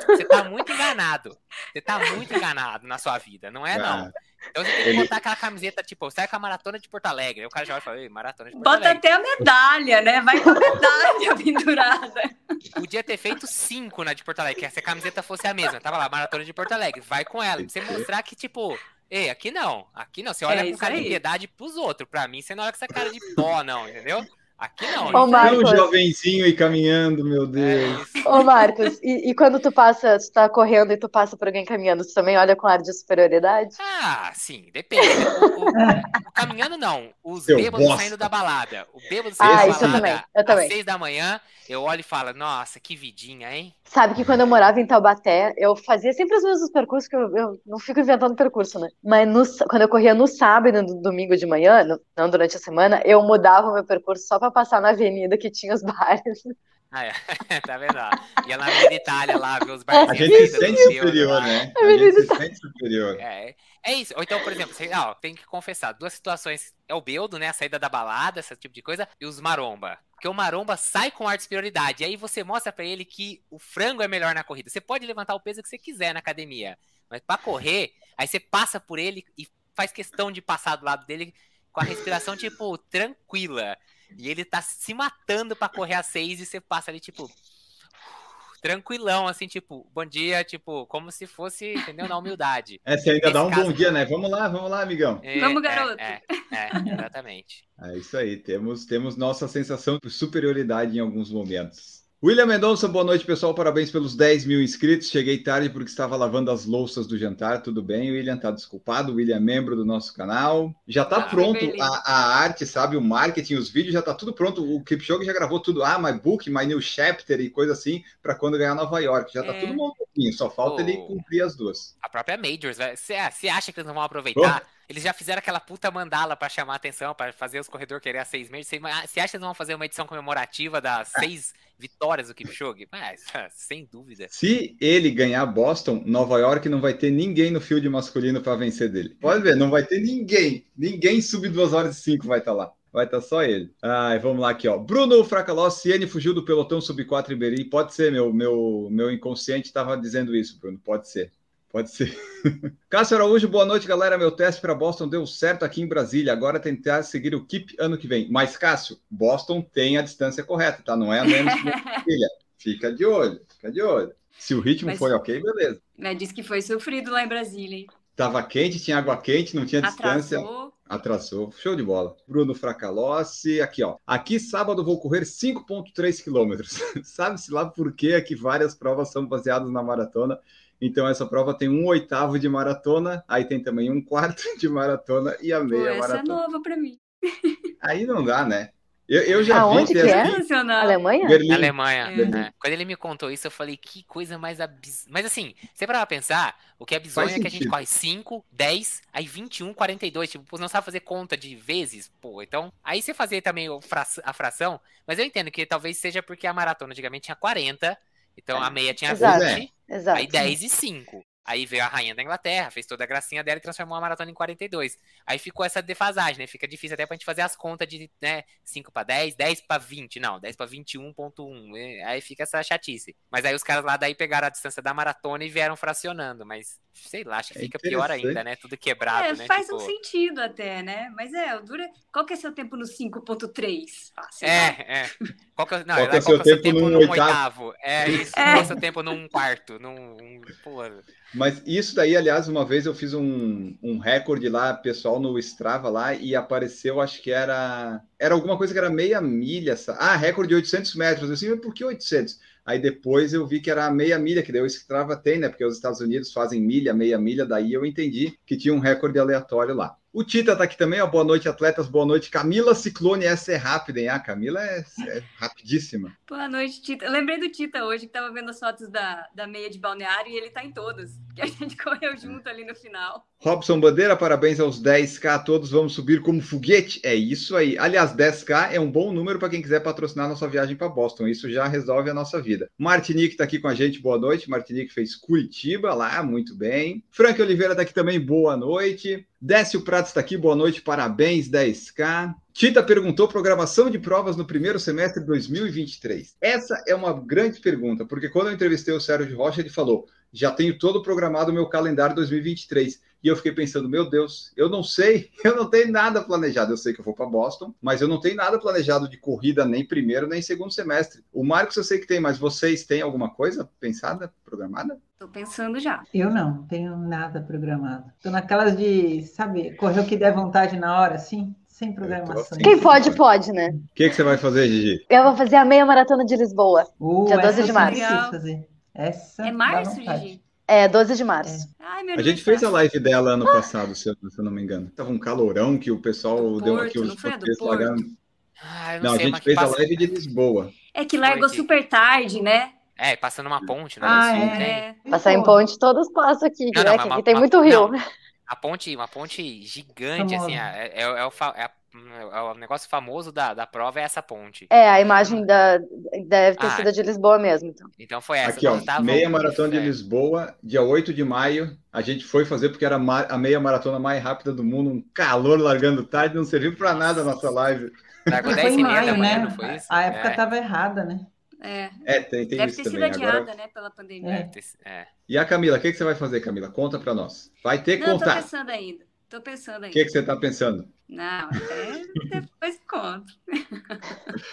Você tá muito enganado. Você tá muito enganado na sua vida, não é não. Então você tem que ele... botar aquela camiseta, tipo, sai com a maratona de Porto Alegre. Aí o cara já vai e fala, maratona de Porto Bota Alegre. até a medalha, né? Vai com a medalha (laughs) pendurada. Podia ter feito cinco na de Porto Alegre, que se a camiseta fosse a mesma. Tava lá, maratona de Porto Alegre. Vai com ela. Pra você mostrar que, tipo, ei, aqui não. Aqui não. Você olha é com cara aí. de piedade pros outros. Pra mim, você não olha com essa cara de dó, não, entendeu? Aqui não. Ô, Marcos. Um jovenzinho e caminhando, meu Deus. É Ô, Marcos, e, e, quando tu passa, tu tá correndo e tu passa por alguém caminhando, tu também olha com ar de superioridade? Ah, sim, depende. O, o, o caminhando não. Os eu bêbados bosta. saindo da balada. O bêbado saindo ah, da balada. Eu também, eu também. Às seis da manhã, eu olho e falo, nossa, que vidinha, hein? Sabe que quando eu morava em Taubaté, eu fazia sempre os mesmos percursos, que eu, eu não fico inventando percurso, né? Mas no, quando eu corria no sábado e no domingo de manhã, no, não durante a semana, eu mudava o meu percurso só para passar na avenida que tinha os bares. Ah, é. (laughs) tá vendo? Ia na Avenida Itália lá, ver os bares. A gente se sente superior, né? A gente se sente superior. É, é isso. Ou então, por exemplo, você, ó, tem que confessar, duas situações. É o Beldo, né? A saída da balada, esse tipo de coisa, e os maromba. Porque o maromba sai com ar de superioridade. E aí você mostra para ele que o frango é melhor na corrida. Você pode levantar o peso que você quiser na academia. Mas para correr, aí você passa por ele e faz questão de passar do lado dele com a respiração, tipo, tranquila. E ele tá se matando para correr a seis e você passa ali, tipo, tranquilão, assim, tipo, bom dia, tipo, como se fosse, entendeu? Na humildade. É, você ainda Nesse dá um caso... bom dia, né? Vamos lá, vamos lá, amigão. É, vamos, garoto. É, é, é, exatamente. é isso aí, temos, temos nossa sensação de superioridade em alguns momentos. William Mendonça, boa noite, pessoal. Parabéns pelos 10 mil inscritos. Cheguei tarde porque estava lavando as louças do jantar. Tudo bem, William? Tá desculpado. O William é membro do nosso canal. Já tá ah, pronto a, a, arte, sabe? O marketing, os vídeos, já tá tudo pronto. O Kipchoge já gravou tudo. Ah, my book, my new chapter e coisa assim, para quando ganhar Nova York. Já tá é. tudo montadinho. Só falta oh. ele cumprir as duas. A própria Majors, você acha que eles não vão aproveitar? Oh. Eles já fizeram aquela puta mandala para chamar atenção, para fazer os corredores querer a seis meses. Você acha que eles vão fazer uma edição comemorativa das (laughs) seis vitórias do Kipchoge? Mas, (laughs) sem dúvida. Se ele ganhar Boston, Nova York não vai ter ninguém no field masculino para vencer dele. Pode ver, não vai ter ninguém. Ninguém sub 2 horas e 5 vai estar tá lá. Vai estar tá só ele. Ai, vamos lá aqui, ó. Bruno Fracaló, Ciene fugiu do pelotão sub 4 Iberi. Pode ser, meu, meu, meu inconsciente estava dizendo isso, Bruno. Pode ser. Pode ser. (laughs) Cássio Araújo, boa noite, galera. Meu teste para Boston deu certo aqui em Brasília. Agora tentar seguir o Keep ano que vem. Mas, Cássio, Boston tem a distância correta, tá? Não é a menos que (laughs) Brasília. Fica de olho, fica de olho. Se o ritmo Mas- foi ok, beleza. Mas disse que foi sofrido lá em Brasília, hein? Tava quente, tinha água quente, não tinha distância. Atrasou. Atrasou. Show de bola. Bruno Fracalossi, aqui ó. Aqui sábado vou correr 5,3 quilômetros. (laughs) Sabe-se lá por? É que várias provas são baseadas na maratona. Então essa prova tem um oitavo de maratona, aí tem também um quarto de maratona e a Pô, meia essa é maratona. nova pra mim. Aí não dá, né? Eu, eu já Aonde vi que é? assim, Sensacional. Alemanha? Berlim. Na Alemanha. É. né? Quando ele me contou isso, eu falei, que coisa mais absurda. Mas assim, você para pensar, o que é bizonho Faz é que a gente sentido. corre 5, 10, aí 21, 42. Tipo, pô, não sabe fazer conta de vezes, pô. Então, aí você fazer também a fração, mas eu entendo que talvez seja porque a maratona antigamente tinha 40, então a meia tinha Exato. 20, Exato. aí 10 e 5. Aí veio a rainha da Inglaterra, fez toda a gracinha dela e transformou a maratona em 42. Aí ficou essa defasagem, né? Fica difícil até pra gente fazer as contas de, né, 5 pra 10, 10 pra 20. Não, 10 pra 21.1. É, Aí fica essa chatice. Mas aí os caras lá daí pegaram a distância da maratona e vieram fracionando. Mas, sei lá, acho que É fica pior ainda, né? Tudo quebrado, É, né? faz Tipo, um sentido até, né? Mas é, o dura. Qual que é seu tempo no 5.3? Fácil. É, é. Qual que é, não, Qual que é seu que é o seu tempo tempo num oitavo? oitavo? É (laughs) isso. É. Qual é o seu tempo num quarto? Num. um- Mas isso daí, aliás, uma vez eu fiz um, um recorde lá, pessoal, no Strava lá, e apareceu, acho que era. Era alguma coisa que era meia milha. Ah, recorde de 800 metros. Eu assim, mas por que 800? Aí depois eu vi que era meia milha, que daí o Strava tem, né? Porque os Estados Unidos fazem milha, meia milha, daí eu entendi que tinha um recorde aleatório lá. O Tita tá aqui também, ó. Boa noite, atletas. Boa noite, Camila Ciclone. Essa é rápida, hein? Ah, Camila é, é rapidíssima. Boa noite, Tita. Eu lembrei do Tita hoje, que tava vendo as fotos da, da meia de balneário e ele tá em todas. Que a gente (laughs) correu junto ali no final. Robson Bandeira, parabéns aos 10k a todos. Vamos subir como foguete. É isso aí. Aliás, 10k é um bom número para quem quiser patrocinar nossa viagem para Boston. Isso já resolve a nossa vida. Martinique está aqui com a gente. Boa noite. Martinique fez Curitiba lá, muito bem. Frank Oliveira está aqui também. Boa noite. Décio Pratos está aqui. Boa noite. Parabéns, 10k. Tita perguntou programação de provas no primeiro semestre de 2023. Essa é uma grande pergunta, porque quando eu entrevistei o Sérgio Rocha, ele falou: já tenho todo programado o meu calendário 2023. E eu fiquei pensando, meu Deus, eu não sei, (laughs) eu não tenho nada planejado. Eu sei que eu vou para Boston, mas eu não tenho nada planejado de corrida nem primeiro nem segundo semestre. O Marcos eu sei que tem, mas vocês têm alguma coisa pensada, programada? Tô pensando já. Eu não, não tenho nada programado. Tô naquelas de, sabe, correr o que der vontade na hora, assim, sem programação. assim. Quem pode, pode, né? O que, que você vai fazer, Gigi? Eu vou fazer a meia maratona de Lisboa. Uh, Dia 12 essa de março. preciso fazer. Essa É março. Gigi? É, 12 de março. Ai, meu A gente fez a live dela ano passado, se eu, se eu não me engano. Tava um calorão que o pessoal Do deu aqui os a largaram. Ah, não, Não, a sei, gente mas que fez a passa- live de Lisboa. É que largou Foi. super tarde, né? É, passando uma ponte, né? Ah, no sul, é. tem. É. Passar em ponte, todos passam aqui, Não, né? não, que mas aqui uma- tem uma- muito rio. não. A ponte, uma ponte gigante, Famosa. assim, é, é, é o, fa- é a- é o negócio famoso da, da prova é essa ponte. É, a imagem da, deve ter Ah. sido a de Lisboa mesmo, então. Então foi essa. Aqui, ó, tava meia um maratona de inferno. Lisboa, dia 8 de maio. A gente foi fazer porque era a meia maratona mais rápida do mundo, um calor largando tarde, não serviu para nada a nossa live. Largou Foi 10 em e meia da maio, manhã, né? não foi isso? A época é, tava errada, né? É. É, tem, tem Deve isso ter sido adiada, Agora, né, pela pandemia. É. é. e a Camila, o que, que você vai fazer, Camila? Conta para nós. Vai ter que Não, tô contar. pensando ainda. Tô pensando O ainda. que, que você está pensando? Não, até (laughs) depois conto.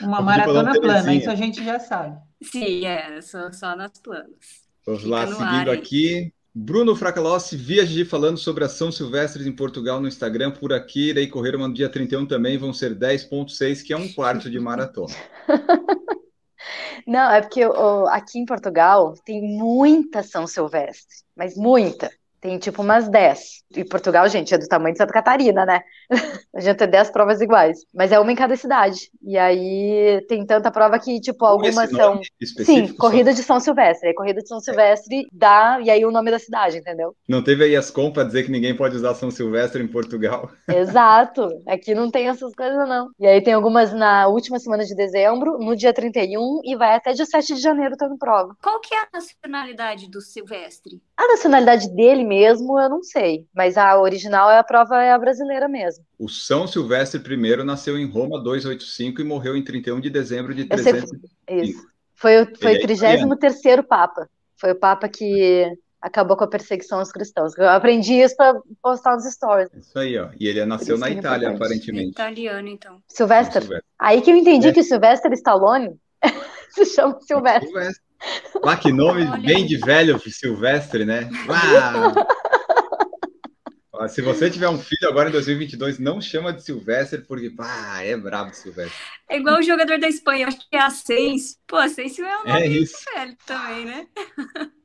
Uma maratona plana, isso a gente já sabe. Sim, é, só, só nos planos. Vamos Fica lá, seguindo ar, aqui. Bruno Fracalossi, via Gigi falando sobre a São Silvestres em Portugal no Instagram. Por aqui, irei correr uma no dia 31 também, vão ser 10,6, que é um quarto de maratona. (laughs) Não, é porque ó, aqui em Portugal tem muita São Silvestre, mas muita. Tem tipo umas 10. E Portugal, gente, é do tamanho de Santa Catarina, né? (laughs) A gente tem 10 provas iguais. Mas é uma em cada cidade. E aí tem tanta prova que, tipo, algumas esse são. Sim, só. corrida de São Silvestre. Aí corrida de São Silvestre dá, e aí o nome da cidade, entendeu? Não teve aí as compras dizer que ninguém pode usar São Silvestre em Portugal. (laughs) Exato. Aqui não tem essas coisas, não. E aí tem algumas na última semana de dezembro, no dia 31, e vai até dia 7 de janeiro tendo prova. Qual que é a nacionalidade do Silvestre? A nacionalidade dele mesmo, eu não sei. Mas a original é a prova é a brasileira mesmo. O São Silvestre I nasceu em Roma 285 e morreu em 31 de dezembro de Eu sei- 300. Isso. Foi, o- foi Ele o é 33 Papa. Foi o Papa que acabou com a perseguição aos cristãos. Eu aprendi isso para postar nos stories. Isso aí, ó. E ele nasceu na é Itália, importante. aparentemente. Italiano, então. Silvestre. Silvestre. Aí que eu entendi É. que Sylvester Stallone (laughs) se chama Silvestre. Silvestre. Ah, que nome Olha bem de velho, Silvestre, né? (laughs) Ó, Se você tiver um filho agora em 2022, não chama de Silvestre, porque, pá, é brabo Silvestre. É igual o jogador da Espanha, acho que é Asensio. Pô, Asensio é um É nome isso. velho também, né?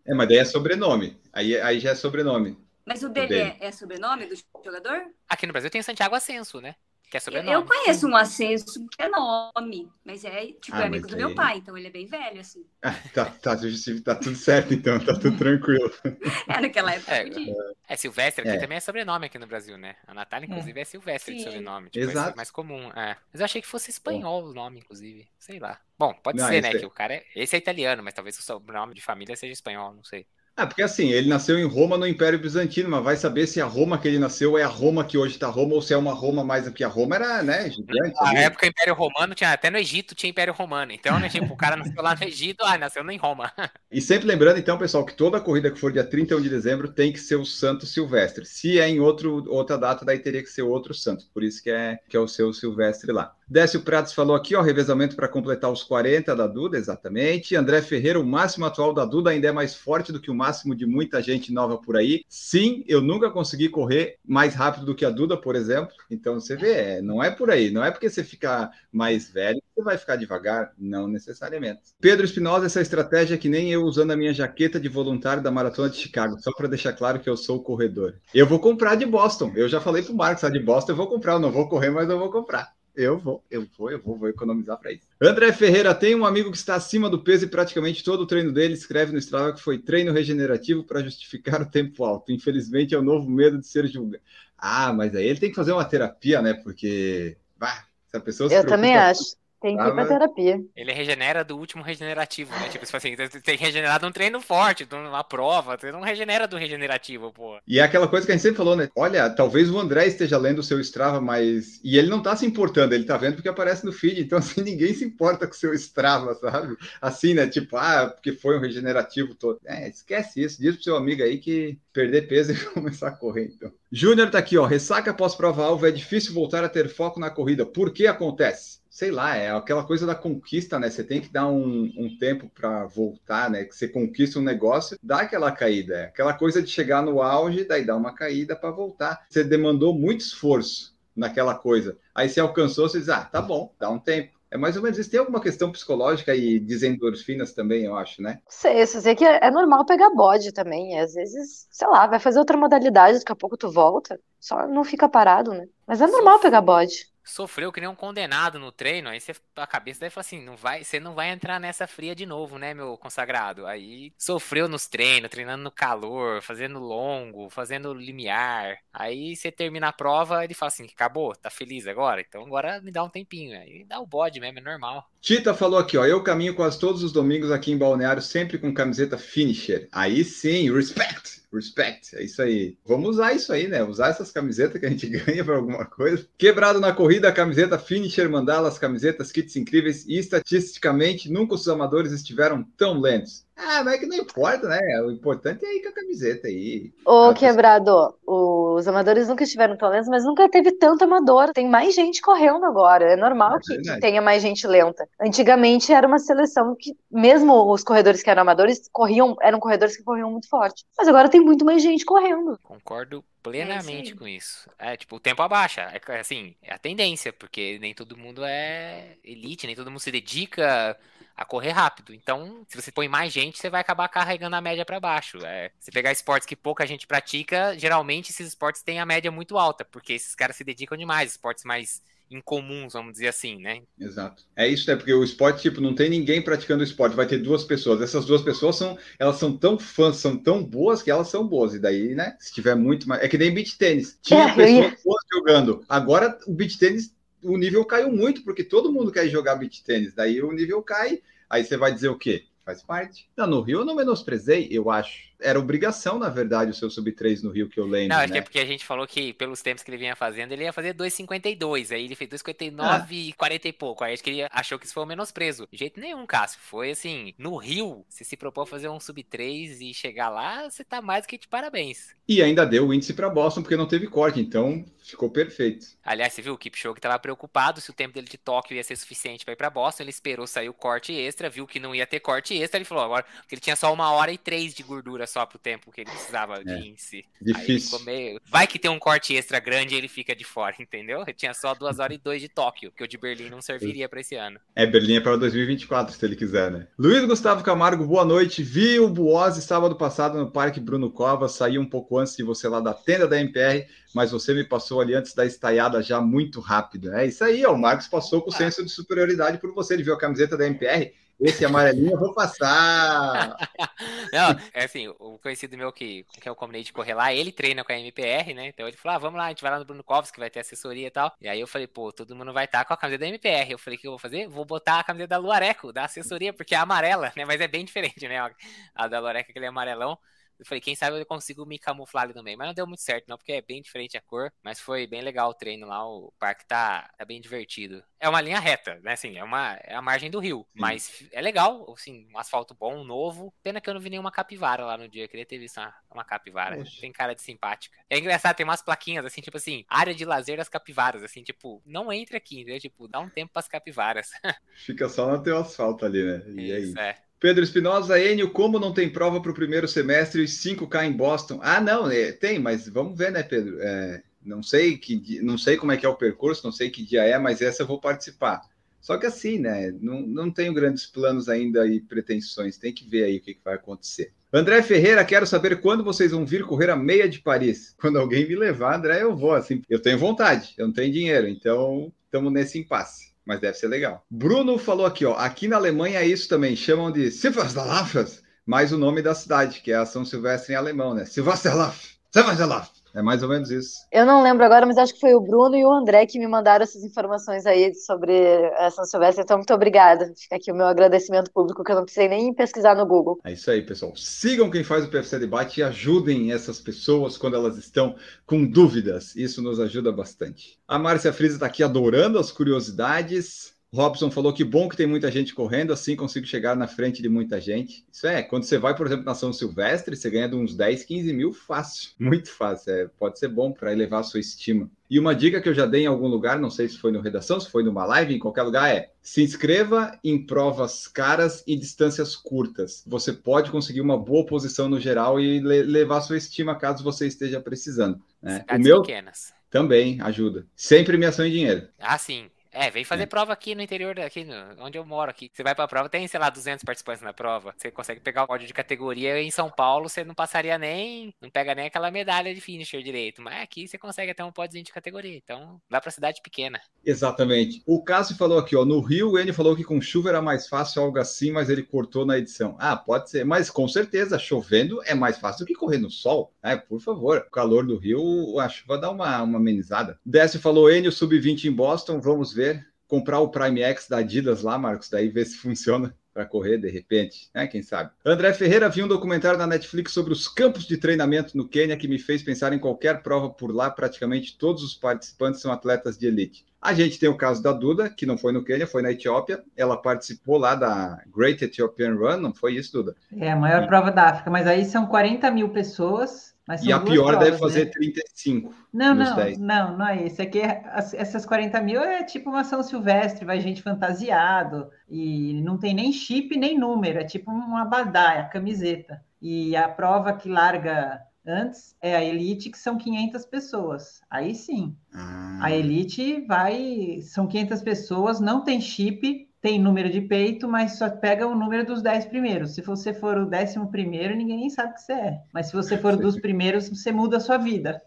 É, mas daí é sobrenome. Aí, aí já é sobrenome. Mas o dele dele. é, é sobrenome do jogador? Aqui no Brasil tem Santiago Ascenso, né? Que é Eu, sobrenome. eu conheço um Ascenso que é nome, mas é tipo Ah, é amigo do meu pai, então ele é bem velho, assim. Ah, tá, tá, justi- tá tudo certo, então, tá tudo tranquilo. (laughs) É, naquela época É, podia. É Silvestre aqui É. também é sobrenome aqui no Brasil, né? A Natália, inclusive, é, Silvestre de Sim. sobrenome. Tipo, Exato. é mais comum. É. Mas eu achei que fosse espanhol o nome, inclusive. Sei lá. Bom, pode Não, ser, né? é- Que o cara é. Esse é italiano, mas talvez o sobrenome de família seja espanhol, não sei. Ah, porque assim, ele nasceu em Roma no Império Bizantino, mas vai saber se a Roma que ele nasceu é a Roma que hoje tá Roma ou se é uma Roma mais do que a Roma era, né, gigante. Na época, o Império Romano tinha. Até no Egito tinha Império Romano. Então, né? Tipo, o cara nasceu lá no Egito, ah, nasceu em Roma. (laughs) E sempre lembrando, então, pessoal, que toda corrida que for dia 31 de dezembro tem que ser o Santo Silvestre. Se é em outro, outra data, daí teria que ser outro santo. Por isso que é, que é o seu Silvestre lá. Décio Pratos falou aqui, ó, revezamento para completar os 40 da Duda, exatamente. André Ferreira, o máximo atual da Duda ainda é mais forte do que o máximo de muita gente nova por aí. Sim, eu nunca consegui correr mais rápido do que a Duda, por exemplo. Então você vê, é, não é por aí. Não é porque você fica mais velho você vai ficar devagar, não necessariamente. Pedro Espinosa, essa estratégia é que nem eu usando a minha jaqueta de voluntário da Maratona de Chicago, só para deixar claro que eu sou o corredor. Eu vou comprar de Boston. Eu já falei pro Marcos, a de Boston eu vou comprar. Eu não vou correr, mas eu vou comprar. Eu vou, eu vou, eu vou, vou economizar para isso. André Ferreira tem um amigo que está acima do peso e praticamente todo o treino dele escreve no Strava que foi treino regenerativo para justificar o tempo alto. Infelizmente é o novo medo de ser julgado. Ah, mas aí ele tem que fazer uma terapia, né? Porque, bah, se a pessoa se Eu também acho. Tem que Ah, ir pra mas- terapia. Ele regenera do último regenerativo, né? Tipo tipo assim, tem regenerado um treino forte, de uma prova, você não regenera do regenerativo, pô. E é aquela coisa que a gente sempre falou, né? Olha, talvez o André esteja lendo o seu Strava, mas. E ele não tá se importando, ele tá vendo porque aparece no feed. Então, (laughs) assim, ninguém se importa com o seu Strava, sabe? Assim, né? Tipo, ah, porque foi um regenerativo todo. É, esquece isso. Diz pro seu amigo aí que perder peso (laughs) e começar a correr, então. Júnior tá aqui, ó. Ressaca pós-prova-alvo é difícil voltar a ter foco na corrida. Por que acontece? Sei lá, é aquela coisa da conquista, né? Você tem que dar um, um tempo para voltar, né? Que você conquista um negócio, dá aquela caída. É aquela coisa de chegar no auge, daí dá uma caída para voltar. Você demandou muito esforço naquela coisa. Aí você alcançou, você diz, ah, tá bom, dá um tempo. É mais ou menos isso. Tem alguma questão psicológica e de endorfinas também, eu acho, né? Sei, eu sei que é é normal pegar bode também. Às vezes, sei lá, vai fazer outra modalidade, daqui a pouco tu volta. Só não fica parado, né? Mas é normal pegar bode. Sofreu que nem um condenado no treino, aí você, a cabeça deve falar assim, não vai, você não vai entrar nessa fria de novo, né, meu consagrado? Aí sofreu nos treinos, treinando no calor, fazendo longo, fazendo limiar. Aí você termina a prova, ele fala assim, acabou, tá feliz agora? Então agora me dá um tempinho. Aí dá o bode mesmo, é normal. Tita falou aqui, ó. Eu caminho quase todos os domingos aqui em Balneário, sempre com camiseta finisher. Aí sim, respect, respect. É isso aí. Vamos usar isso aí, né? Usar essas camisetas que a gente (laughs) ganha para alguma coisa. Quebrado na corrida, a camiseta finisher, mandalas, camisetas, kits incríveis. E estatisticamente, nunca os amadores estiveram tão lentos. Ah, mas é que não importa, né? O importante é ir com a camiseta aí. Ô, Ah, quebrado, os amadores nunca estiveram tão lentos, mas nunca teve tanto amador. Tem mais gente correndo agora. É normal É que, que tenha mais gente lenta. Antigamente era uma seleção que, mesmo os corredores que eram amadores, corriam, eram corredores que corriam muito forte. Mas agora tem muito mais gente correndo. Concordo É plenamente aí. com isso. É, tipo, o tempo abaixa. É assim, é a tendência, porque nem todo mundo é elite, nem todo mundo se dedica a correr rápido. Então, se você põe mais gente, você vai acabar carregando a média para baixo. É, se pegar esportes que pouca gente pratica, geralmente esses esportes têm a média muito alta, porque esses caras se dedicam demais, esportes mais incomuns, vamos dizer assim, né? Exato. É isso, né? Porque o esporte, tipo, não tem ninguém praticando o esporte, vai ter duas pessoas. Essas duas pessoas são, elas são tão fãs, são tão boas que elas são boas. E daí, né? Se tiver muito mais. É que nem beach tênis. Tinha É, pessoas boas jogando. Agora o beach tênis, o nível caiu muito, porque todo mundo quer jogar beach tênis. Daí o nível cai. Aí você vai dizer o quê? Faz parte. Não, no Rio eu não menosprezei, eu acho. Era obrigação, na verdade, o seu sub-3 no Rio, que eu lembro. Não, acho né? que é porque a gente falou que pelos tempos que ele vinha fazendo, ele ia fazer 2,52. Aí ele fez 2,59 e 40 e pouco. Aí acho que ele achou que isso foi um menosprezo. De jeito nenhum, Cássio. Foi assim, no Rio, se se propôs fazer um sub-3 e chegar lá, você tá mais do que de parabéns. E ainda deu o índice para Boston, porque não teve corte. Então, ficou perfeito. Aliás, você viu, o Kipchoge estava preocupado se o tempo dele de Tóquio ia ser suficiente para ir para Boston. Ele esperou sair o corte extra, viu que não ia ter corte extra. Ele falou agora que ele tinha só uma hora e três de gordura só pro tempo que ele precisava de É. índice. Difícil. Meio... Vai que tem um corte extra grande e ele fica de fora, (laughs) entendeu? Ele tinha só duas horas e dois de Tóquio, que o de Berlim não serviria para esse ano. É, Berlim é para 2024, se ele quiser, né? Luiz Gustavo Camargo, boa noite. Vi o Buose sábado passado no Parque Bruno Covas, saí um pouco antes de você lá da tenda da MPR, mas você me passou ali antes da estaiada já muito rápido. É isso aí, ó, o Marcos passou com o senso de superioridade por você. Ele viu a camiseta da MPR, esse amarelinho eu vou passar. (laughs) Não, é assim, o conhecido meu que, com quem eu combinei de correr lá, ele treina com a MPR, né? Então ele falou: ah, vamos lá, a gente vai lá no Bruno Covas, que vai ter assessoria e tal. E aí eu falei, pô, todo mundo vai estar com a camiseta da MPR. Eu falei, o que eu vou fazer? Vou botar a camiseta da Luareco, da assessoria, porque é amarela, né? Mas é bem diferente, né? A da Luareco, aquele amarelão. Eu falei, quem sabe eu consigo me camuflar ali no meio. Mas não deu muito certo, não, porque é bem diferente a cor. Mas foi bem legal o treino lá. O parque tá, tá bem divertido. É uma linha reta, né? Assim, é, uma, é a margem do rio. Mas é legal, assim, um asfalto bom, novo. Pena que eu não vi nenhuma capivara lá no dia. Eu queria ter visto uma, uma capivara. Poxa. Tem cara de simpática. É engraçado, tem umas plaquinhas, assim, tipo assim, área de lazer das capivaras. Assim, tipo, não entre aqui, entendeu? Tipo, dá um tempo pras capivaras. (laughs) Fica só no teu asfalto ali, né? E aí? Isso, é. Pedro Espinosa, Enio, como não tem prova para o primeiro semestre e 5K em Boston? Ah, não, é, tem, mas vamos ver, né, Pedro? É, não sei que não sei como é que é o percurso, não sei que dia é, mas essa eu vou participar. Só que assim, né? Não, não tenho grandes planos ainda e pretensões. Tem que ver aí o que, que vai acontecer. André Ferreira, quero saber quando vocês vão vir correr a meia de Paris. (laughs) Quando alguém me levar, André, eu vou. Assim, eu tenho vontade, eu não tenho dinheiro, então estamos nesse impasse. Mas deve ser legal. Bruno falou aqui, ó. Aqui na Alemanha é isso também. Chamam de Silvesterlauf, mais o nome da cidade, que é a São Silvestre em alemão, né? Silvesterlauf. Silvesterlauf. É mais ou menos isso. Eu não lembro agora, mas acho que foi o Bruno e o André que me mandaram essas informações aí sobre a São Silvestre. Então, muito obrigada. Fica aqui o meu agradecimento público, que eu não precisei nem pesquisar no Google. É isso aí, pessoal. Sigam quem faz o PFC Debate e ajudem essas pessoas quando elas estão com dúvidas. Isso nos ajuda bastante. A Márcia Frisa está aqui adorando as curiosidades. Robson falou que bom que tem muita gente correndo, assim consigo chegar na frente de muita gente. Isso é, quando você vai, por exemplo, na São Silvestre, você ganha de uns 10, 15 mil fácil. (laughs) Muito fácil. É, pode ser bom para elevar a sua estima. E uma dica que eu já dei em algum lugar, não sei se foi no Redação, se foi numa live, em qualquer lugar, é se inscreva em provas caras e distâncias curtas. Você pode conseguir uma boa posição no geral e le levar a sua estima caso você esteja precisando. Né? O meu pequenas. também ajuda. Sem premiação em dinheiro. Ah, sim. É, vem fazer prova aqui no interior daqui, no- onde eu moro aqui. Você vai pra prova, tem, sei lá, 200 participantes na prova. Você consegue pegar o código de categoria em São Paulo, você não passaria nem, não pega nem aquela medalha de finisher direito. Mas aqui você consegue até um pódiozinho de categoria. Então, vai pra cidade pequena. Exatamente. O Cássio falou aqui, ó, no Rio, o N falou que com chuva era mais fácil, algo assim, mas ele cortou na edição. Ah, pode ser, mas com certeza, chovendo é mais fácil do que correr no sol. É, por favor. O calor do Rio, a chuva dá uma, uma amenizada. Décio falou, N, o sub-20 em Boston, vamos ver. Comprar o Prime X da Adidas lá, Marcos, daí ver se funciona (laughs) para correr de repente, né? Quem sabe? André Ferreira viu um documentário na Netflix sobre os campos de treinamento no Quênia que me fez pensar em qualquer prova por lá. Praticamente todos os participantes são atletas de elite. A gente tem o caso da Duda, que não foi no Quênia, foi na Etiópia. Ela participou lá da Great Ethiopian Run, não foi isso, Duda? É a maior prova da África, mas aí são 40 mil pessoas. Mas E a pior provas, deve fazer né? 35 Não, não, 10. não, não é isso. É que as- essas 40 mil é tipo uma São Silvestre, vai gente fantasiado, e não tem nem chip nem número, é tipo uma abadá, é a camiseta. E a prova que larga antes é a Elite, que são 500 pessoas. Aí sim, Ah, a Elite vai, são 500 pessoas, não tem chip, tem número de peito, mas só pega o número dos 10 primeiros. Se você for o décimo primeiro, ninguém nem sabe que você é. Mas se você for (laughs) dos primeiros, você muda a sua vida.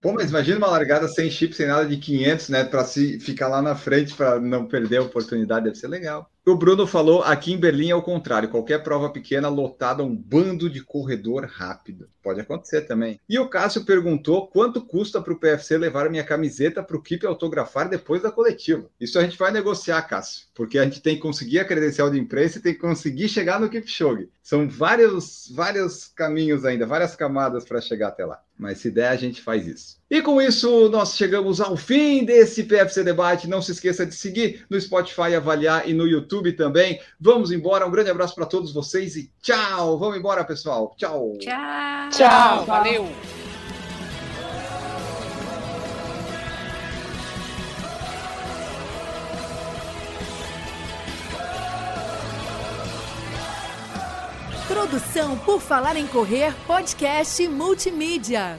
Pô, mas imagina uma largada sem chip, sem nada de 500, né? Para se ficar lá na frente para não perder a oportunidade, deve ser legal. O Bruno falou, aqui em Berlim é o contrário. Qualquer prova pequena lotada um bando de corredor rápido. Pode acontecer também. E o Cássio perguntou quanto custa para o PFC levar minha camiseta para o Keep autografar depois da coletiva. Isso a gente vai negociar, Cássio, porque a gente tem que conseguir a credencial de imprensa e tem que conseguir chegar no Kipchoge. São vários, vários caminhos ainda, várias camadas para chegar até lá. Mas se der, a gente faz isso. E com isso, nós chegamos ao fim desse PFC Debate. Não se esqueça de seguir no Spotify, avaliar e no YouTube também. Vamos embora. Um grande abraço para todos vocês e tchau. Vamos embora, pessoal. Tchau. Tchau. Tchau, valeu! Produção por Falar em Correr, podcast multimídia.